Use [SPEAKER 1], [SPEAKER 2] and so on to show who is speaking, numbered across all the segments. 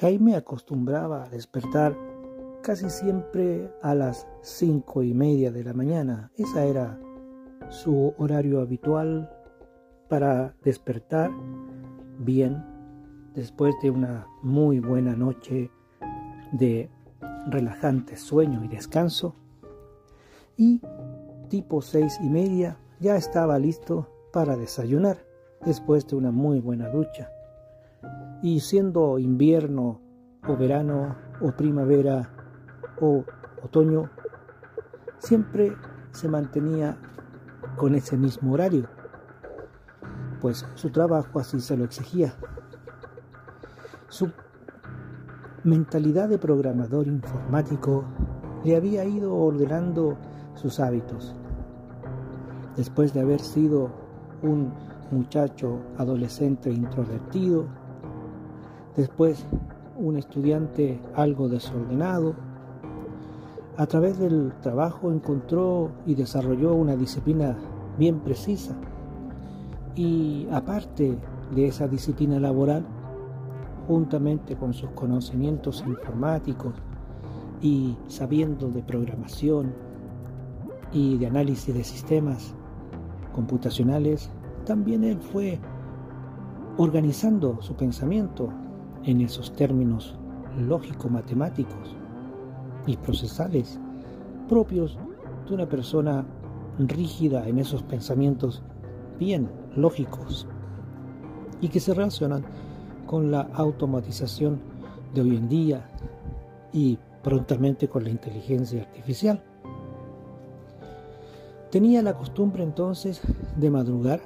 [SPEAKER 1] Jaime acostumbraba a despertar casi siempre a las cinco y media de la mañana. Esa era su horario habitual para despertar bien después de una muy buena noche de relajante sueño y descanso. Y tipo seis y media ya estaba listo para desayunar después de una muy buena ducha. Y siendo invierno o verano o primavera o otoño, siempre se mantenía con ese mismo horario, pues su trabajo así se lo exigía. Su mentalidad de programador informático le había ido ordenando sus hábitos. Después de haber sido un muchacho adolescente introvertido, después un estudiante algo desordenado, a través del trabajo encontró y desarrolló una disciplina bien precisa. Y aparte de esa disciplina laboral, juntamente con sus conocimientos informáticos y sabiendo de programación y de análisis de sistemas computacionales, también él fue organizando su pensamiento en esos términos lógico-matemáticos y procesales propios de una persona rígida en esos pensamientos bien lógicos y que se relacionan con la automatización de hoy en día y prontamente con la inteligencia artificial. Tenía la costumbre entonces de madrugar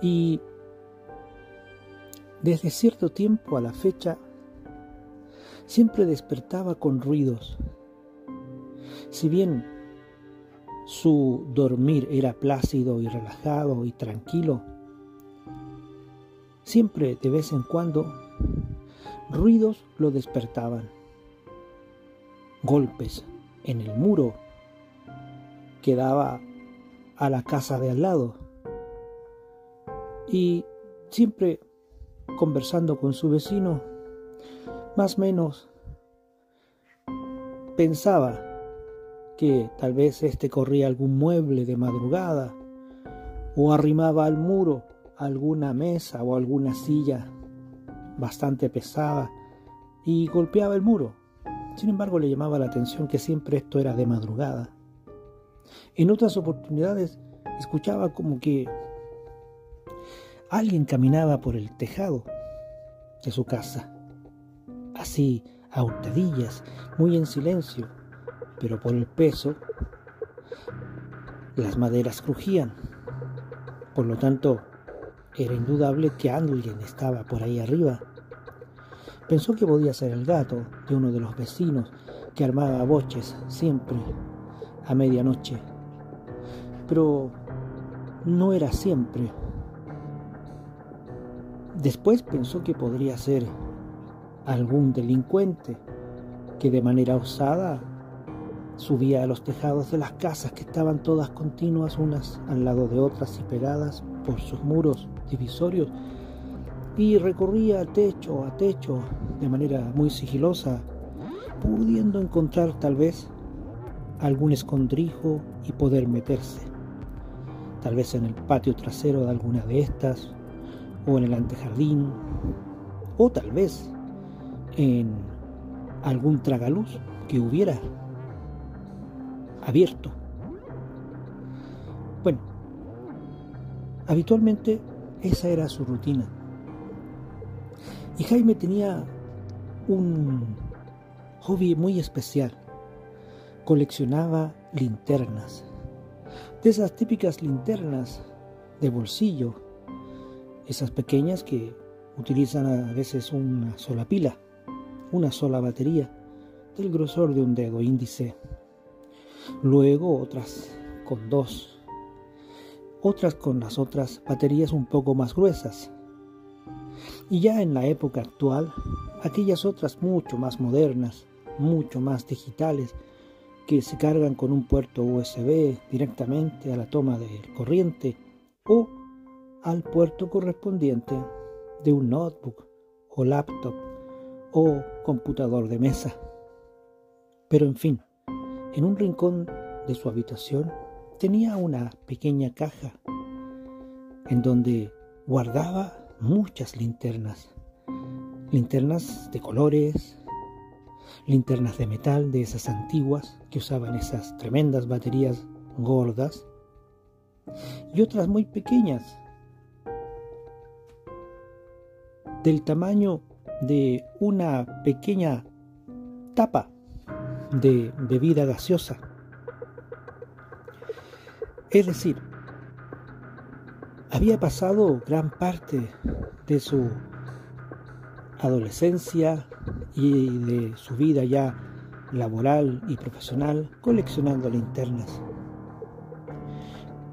[SPEAKER 1] y desde cierto tiempo a la fecha siempre despertaba con ruidos. Si bien su dormir era plácido y relajado y tranquilo, siempre de vez en cuando ruidos lo despertaban. Golpes en el muro que daba a la casa de al lado. Y siempre conversando con su vecino, más o menos pensaba que tal vez éste corría algún mueble de madrugada o arrimaba al muro alguna mesa o alguna silla bastante pesada y golpeaba el muro. Sin embargo, le llamaba la atención que siempre esto era de madrugada. En otras oportunidades escuchaba como que alguien caminaba por el tejado de su casa así a hurtadillas, muy en silencio, pero por el peso las maderas crujían. Por lo tanto, era indudable que alguien estaba por ahí arriba. Pensó que podía ser el gato de uno de los vecinos que armaba boches siempre a medianoche. Pero no era siempre. Después pensó que podría ser algún delincuente que de manera osada subía a los tejados de las casas que estaban todas continuas unas al lado de otras y pegadas por sus muros divisorios y recorría techo a techo de manera muy sigilosa, pudiendo encontrar tal vez algún escondrijo y poder meterse, tal vez en el patio trasero de alguna de estas, o en el antejardín, o tal vez en algún tragaluz que hubiera abierto. Bueno, habitualmente esa era su rutina. Y Jaime tenía un hobby muy especial. Coleccionaba linternas. De esas típicas linternas de bolsillo. Esas pequeñas que utilizan a veces una sola pila una sola batería del grosor de un dedo índice. Luego otras con dos. Otras con las otras baterías un poco más gruesas. Y ya en la época actual, aquellas otras mucho más modernas, mucho más digitales, que se cargan con un puerto USB directamente a la toma de corriente o al puerto correspondiente de un notebook o laptop o computador de mesa. Pero en fin, en un rincón de su habitación tenía una pequeña caja en donde guardaba muchas linternas. Linternas de colores, linternas de metal de esas antiguas que usaban esas tremendas baterías gordas y otras muy pequeñas del tamaño de una pequeña tapa de bebida gaseosa. Es decir, había pasado gran parte de su adolescencia y de su vida ya laboral y profesional coleccionando linternas.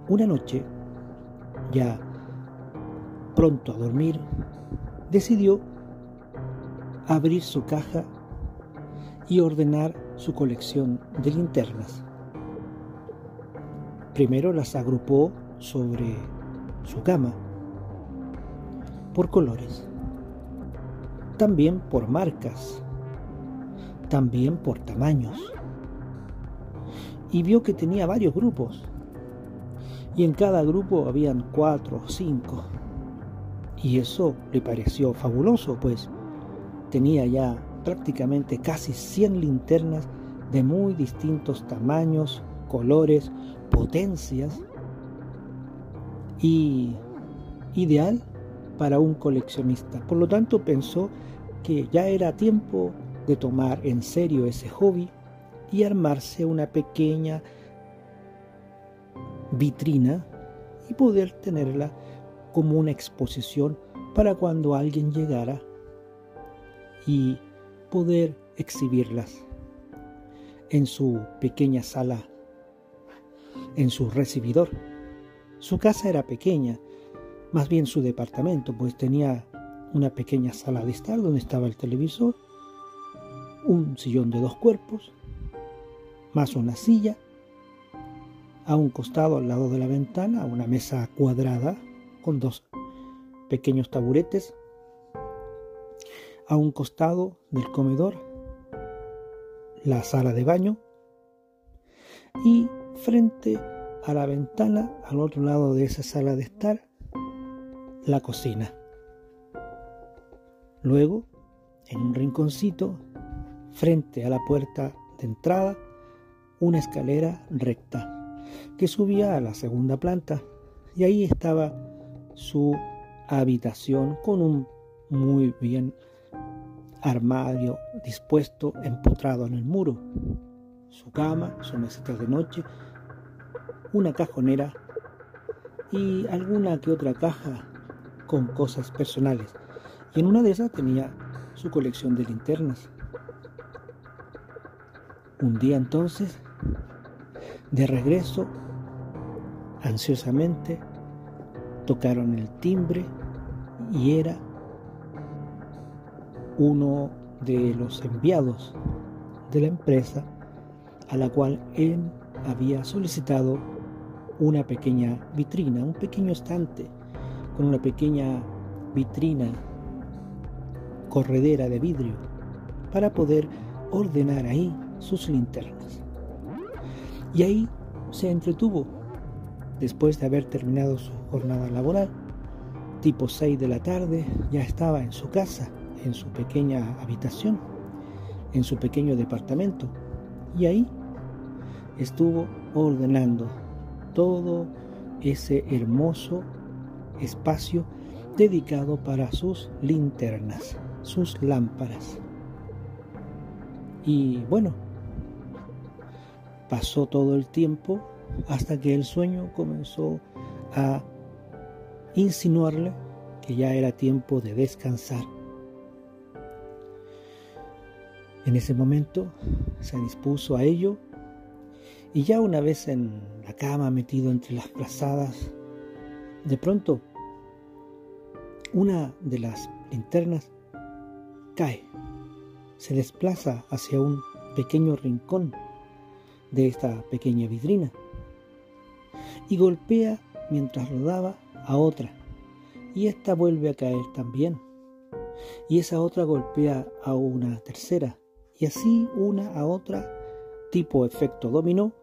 [SPEAKER 1] Una noche, ya pronto a dormir, decidió abrir su caja y ordenar su colección de linternas. Primero las agrupó sobre su cama por colores, también por marcas, también por tamaños. Y vio que tenía varios grupos. Y en cada grupo habían cuatro o cinco. Y eso le pareció fabuloso, pues tenía ya prácticamente casi 100 linternas de muy distintos tamaños, colores, potencias y ideal para un coleccionista. Por lo tanto, pensó que ya era tiempo de tomar en serio ese hobby y armarse una pequeña vitrina y poder tenerla como una exposición para cuando alguien llegara y poder exhibirlas en su pequeña sala, en su recibidor. Su casa era pequeña, más bien su departamento, pues tenía una pequeña sala de estar donde estaba el televisor, un sillón de dos cuerpos, más una silla, a un costado al lado de la ventana una mesa cuadrada con dos pequeños taburetes, a un costado del comedor la sala de baño y frente a la ventana, al otro lado de esa sala de estar, la cocina. Luego, en un rinconcito, frente a la puerta de entrada, una escalera recta que subía a la segunda planta y ahí estaba su habitación con un muy bien armario dispuesto empotrado en el muro, su cama, su mesita de noche, una cajonera y alguna que otra caja con cosas personales. Y en una de esas tenía su colección de linternas. Un día entonces, de regreso, ansiosamente, tocaron el timbre y era uno de los enviados de la empresa a la cual él había solicitado una pequeña vitrina, un pequeño estante con una pequeña vitrina corredera de vidrio para poder ordenar ahí sus linternas. Y ahí se entretuvo después de haber terminado su jornada laboral. Tipo 6 de la tarde ya estaba en su casa en su pequeña habitación, en su pequeño departamento. Y ahí estuvo ordenando todo ese hermoso espacio dedicado para sus linternas, sus lámparas. Y bueno, pasó todo el tiempo hasta que el sueño comenzó a insinuarle que ya era tiempo de descansar. En ese momento se dispuso a ello y ya una vez en la cama metido entre las plazadas, de pronto una de las linternas cae, se desplaza hacia un pequeño rincón de esta pequeña vidrina y golpea mientras rodaba a otra y ésta vuelve a caer también y esa otra golpea a una tercera y así una a otra, tipo efecto dominó,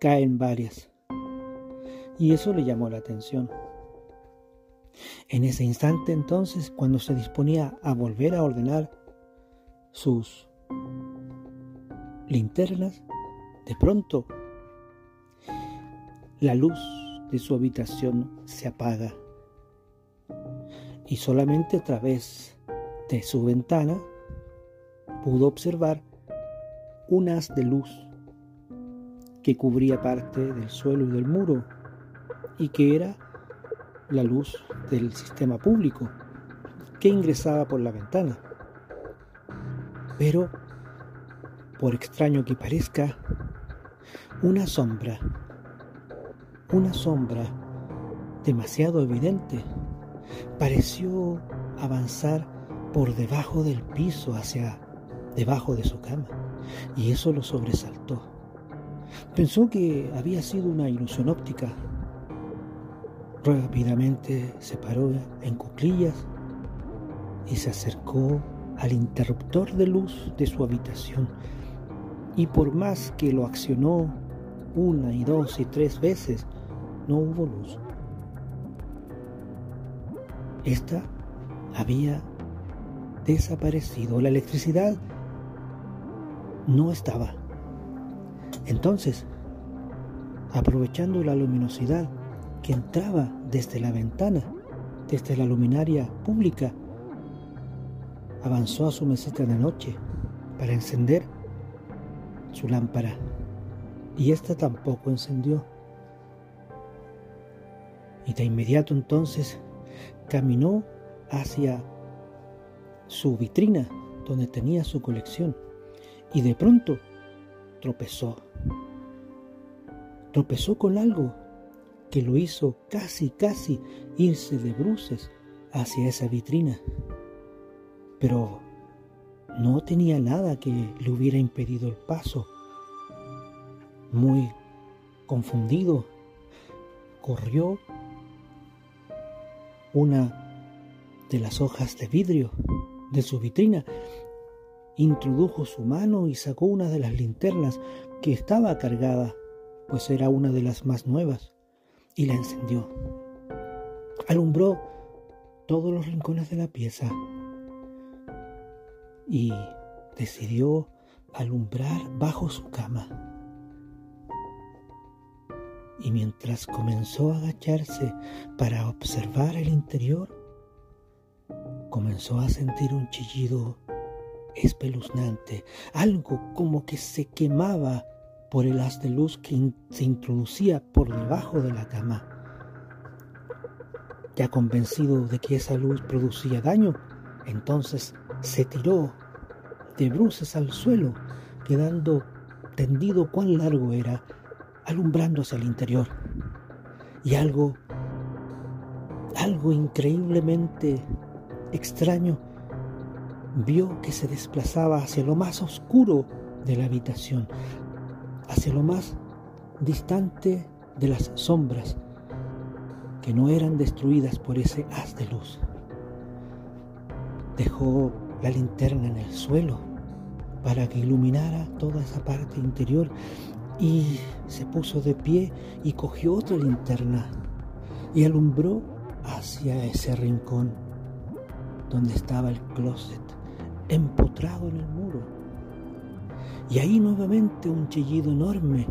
[SPEAKER 1] caen varias. Y eso le llamó la atención. En ese instante entonces, cuando se disponía a volver a ordenar sus linternas, de pronto la luz de su habitación se apaga y solamente a través de su ventana pudo observar un haz de luz que cubría parte del suelo y del muro y que era la luz del sistema público que ingresaba por la ventana. Pero, por extraño que parezca, una sombra, una sombra demasiado evidente, pareció avanzar por debajo del piso hacia debajo de su cama y eso lo sobresaltó. Pensó que había sido una ilusión óptica. Rápidamente se paró en cuclillas y se acercó al interruptor de luz de su habitación. Y por más que lo accionó una y dos y tres veces, no hubo luz. Esta había desaparecido. La electricidad no estaba. Entonces, aprovechando la luminosidad que entraba desde la ventana, desde la luminaria pública, avanzó a su mesita de noche para encender su lámpara y ésta tampoco encendió. Y de inmediato entonces caminó hacia su vitrina donde tenía su colección y de pronto tropezó. Tropezó con algo que lo hizo casi, casi irse de bruces hacia esa vitrina. Pero no tenía nada que le hubiera impedido el paso. Muy confundido, corrió una de las hojas de vidrio de su vitrina introdujo su mano y sacó una de las linternas que estaba cargada, pues era una de las más nuevas, y la encendió. Alumbró todos los rincones de la pieza y decidió alumbrar bajo su cama. Y mientras comenzó a agacharse para observar el interior, comenzó a sentir un chillido espeluznante, algo como que se quemaba por el haz de luz que se introducía por debajo de la cama. Ya convencido de que esa luz producía daño, entonces se tiró de bruces al suelo, quedando tendido cuán largo era, alumbrándose al interior. Y algo, algo increíblemente extraño vio que se desplazaba hacia lo más oscuro de la habitación, hacia lo más distante de las sombras que no eran destruidas por ese haz de luz. Dejó la linterna en el suelo para que iluminara toda esa parte interior y se puso de pie y cogió otra linterna y alumbró hacia ese rincón donde estaba el closet empotrado en el muro. Y ahí nuevamente un chillido enorme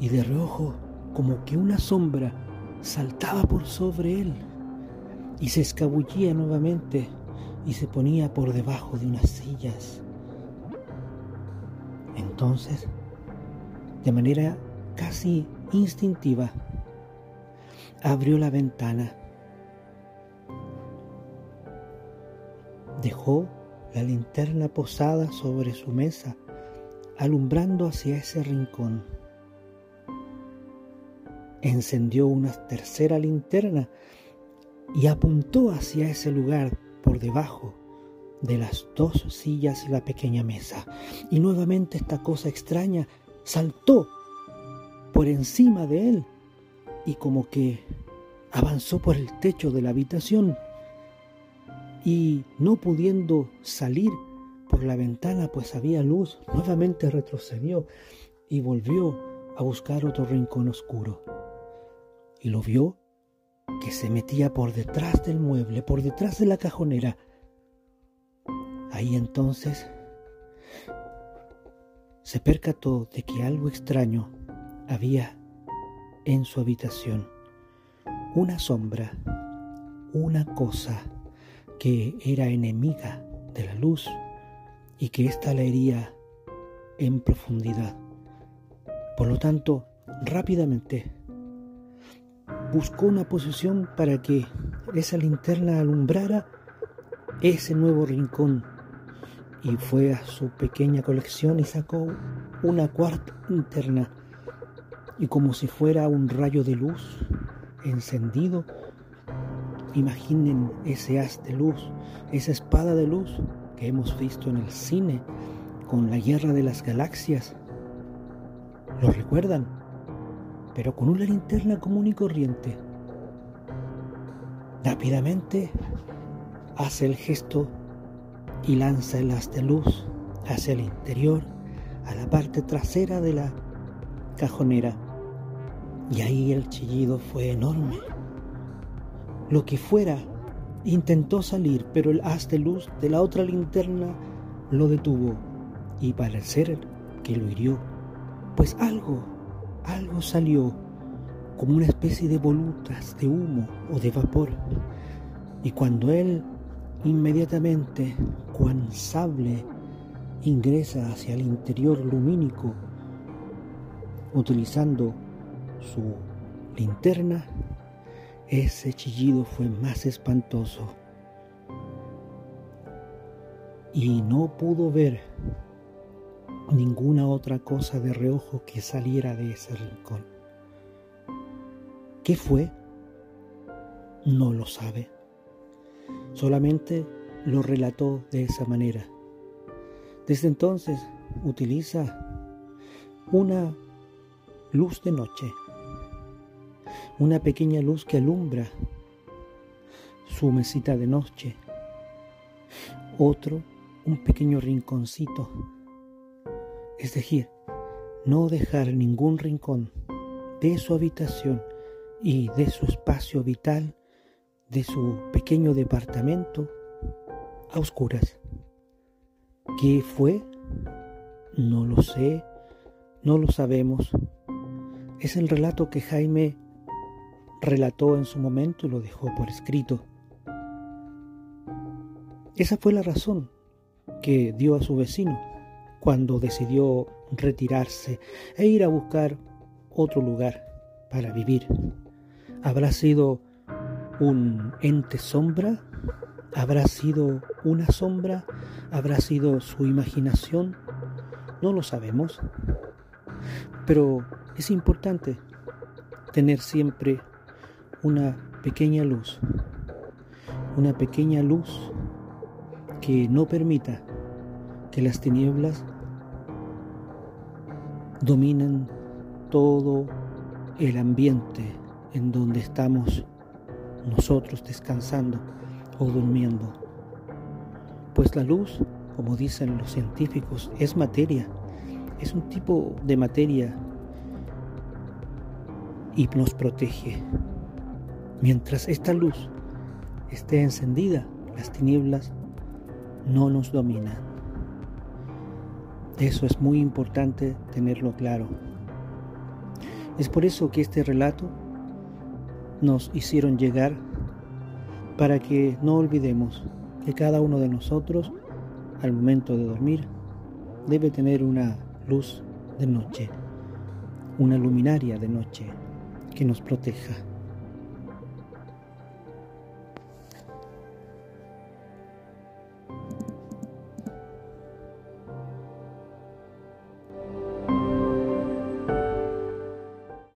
[SPEAKER 1] y de reojo como que una sombra saltaba por sobre él y se escabullía nuevamente y se ponía por debajo de unas sillas. Entonces, de manera casi instintiva, abrió la ventana, dejó la linterna posada sobre su mesa, alumbrando hacia ese rincón. Encendió una tercera linterna y apuntó hacia ese lugar por debajo de las dos sillas y la pequeña mesa. Y nuevamente esta cosa extraña saltó por encima de él y como que avanzó por el techo de la habitación y no pudiendo salir por la ventana pues había luz, nuevamente retrocedió y volvió a buscar otro rincón oscuro. Y lo vio que se metía por detrás del mueble, por detrás de la cajonera. Ahí entonces se percató de que algo extraño había en su habitación. Una sombra, una cosa que era enemiga de la luz y que ésta la hería en profundidad. Por lo tanto, rápidamente buscó una posición para que esa linterna alumbrara ese nuevo rincón y fue a su pequeña colección y sacó una cuarta linterna y como si fuera un rayo de luz encendido, imaginen ese haz de luz, esa espada de luz que hemos visto en el cine con la guerra de las galaxias. ¿Lo recuerdan? Pero con una linterna común y corriente. Rápidamente hace el gesto y lanza el haz de luz hacia el interior, a la parte trasera de la cajonera. Y ahí el chillido fue enorme. Lo que fuera Intentó salir, pero el haz de luz de la otra linterna lo detuvo y parecer que lo hirió, pues algo, algo salió como una especie de volutas de humo o de vapor. Y cuando él inmediatamente, cuan sable, ingresa hacia el interior lumínico, utilizando su linterna, ese chillido fue más espantoso y no pudo ver ninguna otra cosa de reojo que saliera de ese rincón. ¿Qué fue? No lo sabe. Solamente lo relató de esa manera. Desde entonces utiliza una luz de noche una pequeña luz que alumbra su mesita de noche, otro un pequeño rinconcito, es decir, no dejar ningún rincón de su habitación y de su espacio vital, de su pequeño departamento, a oscuras. ¿Qué fue? No lo sé, no lo sabemos. Es el relato que Jaime relató en su momento y lo dejó por escrito. Esa fue la razón que dio a su vecino cuando decidió retirarse e ir a buscar otro lugar para vivir. ¿Habrá sido un ente sombra? ¿Habrá sido una sombra? ¿Habrá sido su imaginación? No lo sabemos. Pero es importante tener siempre una pequeña luz, una pequeña luz que no permita que las tinieblas dominen todo el ambiente en donde estamos nosotros descansando o durmiendo. Pues la luz, como dicen los científicos, es materia, es un tipo de materia y nos protege. Mientras esta luz esté encendida, las tinieblas no nos dominan. Eso es muy importante tenerlo claro. Es por eso que este relato nos hicieron llegar para que no olvidemos que cada uno de nosotros al momento de dormir debe tener una luz de noche, una luminaria de noche que nos proteja.